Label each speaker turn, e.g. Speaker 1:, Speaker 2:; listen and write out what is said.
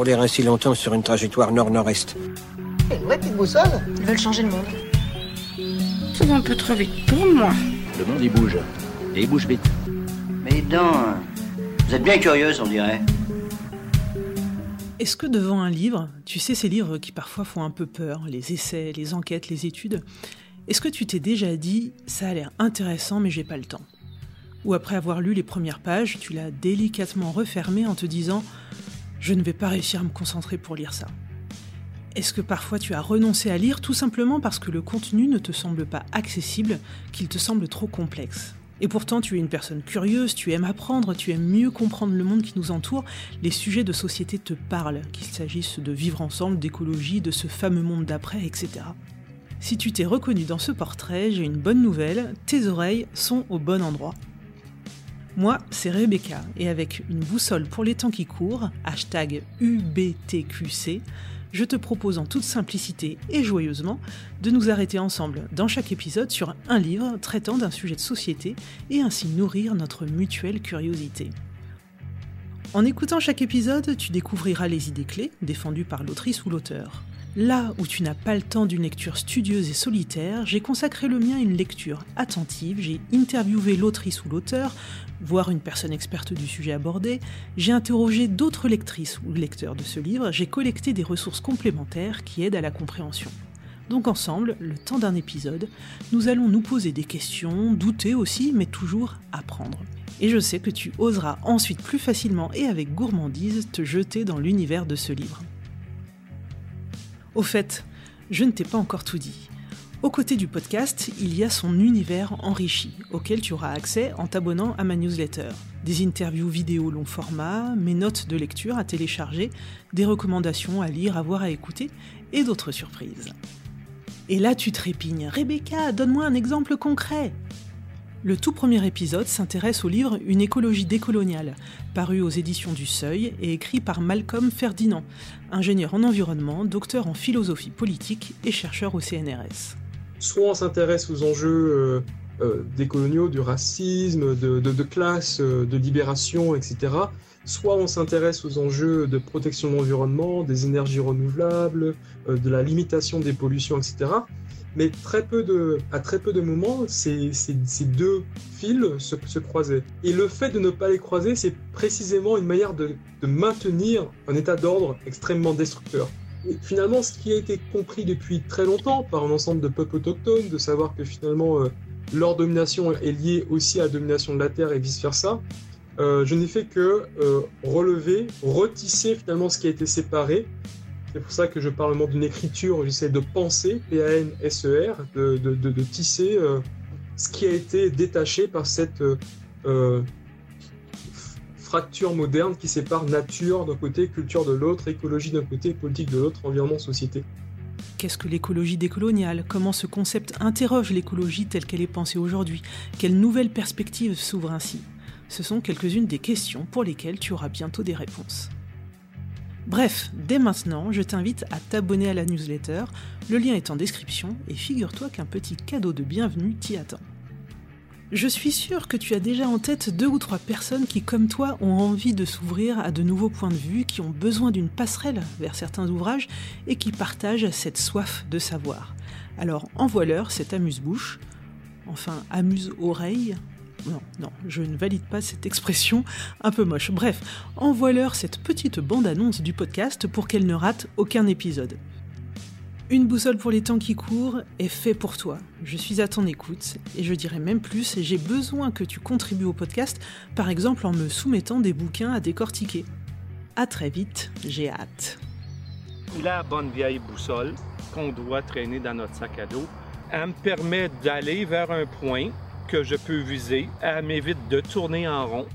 Speaker 1: rouler ainsi longtemps sur une trajectoire nord-nord-est.
Speaker 2: Vraie petite boussole
Speaker 3: Ils veulent changer le monde.
Speaker 4: Ça va un peu trop vite pour moi.
Speaker 5: Le monde il bouge. Et il bouge vite.
Speaker 6: Mais non, vous êtes bien curieuse, on dirait.
Speaker 7: Est-ce que devant un livre, tu sais ces livres qui parfois font un peu peur, les essais, les enquêtes, les études, est-ce que tu t'es déjà dit ça a l'air intéressant mais j'ai pas le temps? Ou après avoir lu les premières pages, tu l'as délicatement refermé en te disant je ne vais pas réussir à me concentrer pour lire ça Est-ce que parfois tu as renoncé à lire tout simplement parce que le contenu ne te semble pas accessible, qu'il te semble trop complexe? Et pourtant, tu es une personne curieuse, tu aimes apprendre, tu aimes mieux comprendre le monde qui nous entoure, les sujets de société te parlent, qu'il s'agisse de vivre ensemble, d'écologie, de ce fameux monde d'après, etc. Si tu t'es reconnu dans ce portrait, j'ai une bonne nouvelle, tes oreilles sont au bon endroit. Moi, c'est Rebecca, et avec une boussole pour les temps qui courent, hashtag UBTQC, je te propose en toute simplicité et joyeusement de nous arrêter ensemble dans chaque épisode sur un livre traitant d'un sujet de société et ainsi nourrir notre mutuelle curiosité. En écoutant chaque épisode, tu découvriras les idées clés défendues par l'autrice ou l'auteur. Là où tu n'as pas le temps d'une lecture studieuse et solitaire, j'ai consacré le mien à une lecture attentive, j'ai interviewé l'autrice ou l'auteur, voire une personne experte du sujet abordé, j'ai interrogé d'autres lectrices ou lecteurs de ce livre, j'ai collecté des ressources complémentaires qui aident à la compréhension. Donc ensemble, le temps d'un épisode, nous allons nous poser des questions, douter aussi, mais toujours apprendre. Et je sais que tu oseras ensuite plus facilement et avec gourmandise te jeter dans l'univers de ce livre. Au fait, je ne t'ai pas encore tout dit. Aux côtés du podcast, il y a son univers enrichi, auquel tu auras accès en t'abonnant à ma newsletter. Des interviews vidéo long format, mes notes de lecture à télécharger, des recommandations à lire, à voir, à écouter, et d'autres surprises. Et là tu trépignes, Rebecca, donne-moi un exemple concret le tout premier épisode s'intéresse au livre Une écologie décoloniale, paru aux éditions du Seuil et écrit par Malcolm Ferdinand, ingénieur en environnement, docteur en philosophie politique et chercheur au CNRS.
Speaker 8: Soit on s'intéresse aux enjeux euh, euh, décoloniaux, du racisme, de, de classe, euh, de libération, etc. Soit on s'intéresse aux enjeux de protection de l'environnement, des énergies renouvelables, de la limitation des pollutions, etc mais très peu de, à très peu de moments, ces, ces, deux fils se, croisaient. Et le fait de ne pas les croiser, c'est précisément une manière de, de, maintenir un état d'ordre extrêmement destructeur. Et finalement, ce qui a été compris depuis très longtemps par un ensemble de peuples autochtones, de savoir que finalement euh, leur domination est liée aussi à la domination de la Terre et vice-versa, euh, je n'ai fait que euh, relever, retisser finalement ce qui a été séparé c'est pour ça que je parle d'une écriture, j'essaie de penser, P-A-N-S-E-R, de, de, tisser euh, ce qui a été détaché par cette euh, fracture moderne qui sépare nature d'un côté, culture de l'autre, écologie d'un côté, politique de l'autre, environnement, société.
Speaker 7: Qu'est-ce que l'écologie décoloniale Comment ce concept interroge l'écologie telle qu'elle est pensée aujourd'hui? Quelles nouvelles perspectives s'ouvrent ainsi? Ce sont quelques-unes des questions pour lesquelles tu auras bientôt des réponses. Bref, dès maintenant, je t'invite à t'abonner à la newsletter, le lien est en description, et figure-toi qu'un petit cadeau de bienvenue t'y attend. Je suis sûre que tu as déjà en tête deux ou trois personnes qui, comme toi, ont envie de s'ouvrir à de nouveaux points de vue, qui ont besoin d'une passerelle vers certains ouvrages et qui partagent cette soif de savoir. Alors envoie-leur cette amuse-bouche, enfin amuse-oreille, non, non, je ne valide pas cette expression un peu moche. Bref, envoie-leur cette petite bande-annonce du podcast pour qu'elle ne rate aucun épisode. Une boussole pour les temps qui courent est fait pour toi. Je suis à ton écoute et je dirais même plus, j'ai besoin que tu contribues au podcast, par exemple en me soumettant des bouquins à décortiquer. À très vite, j'ai hâte.
Speaker 9: La bonne vieille boussole qu'on doit traîner dans notre sac à dos, elle me permet d'aller vers un point que je peux viser. Elle m'évite de tourner en rond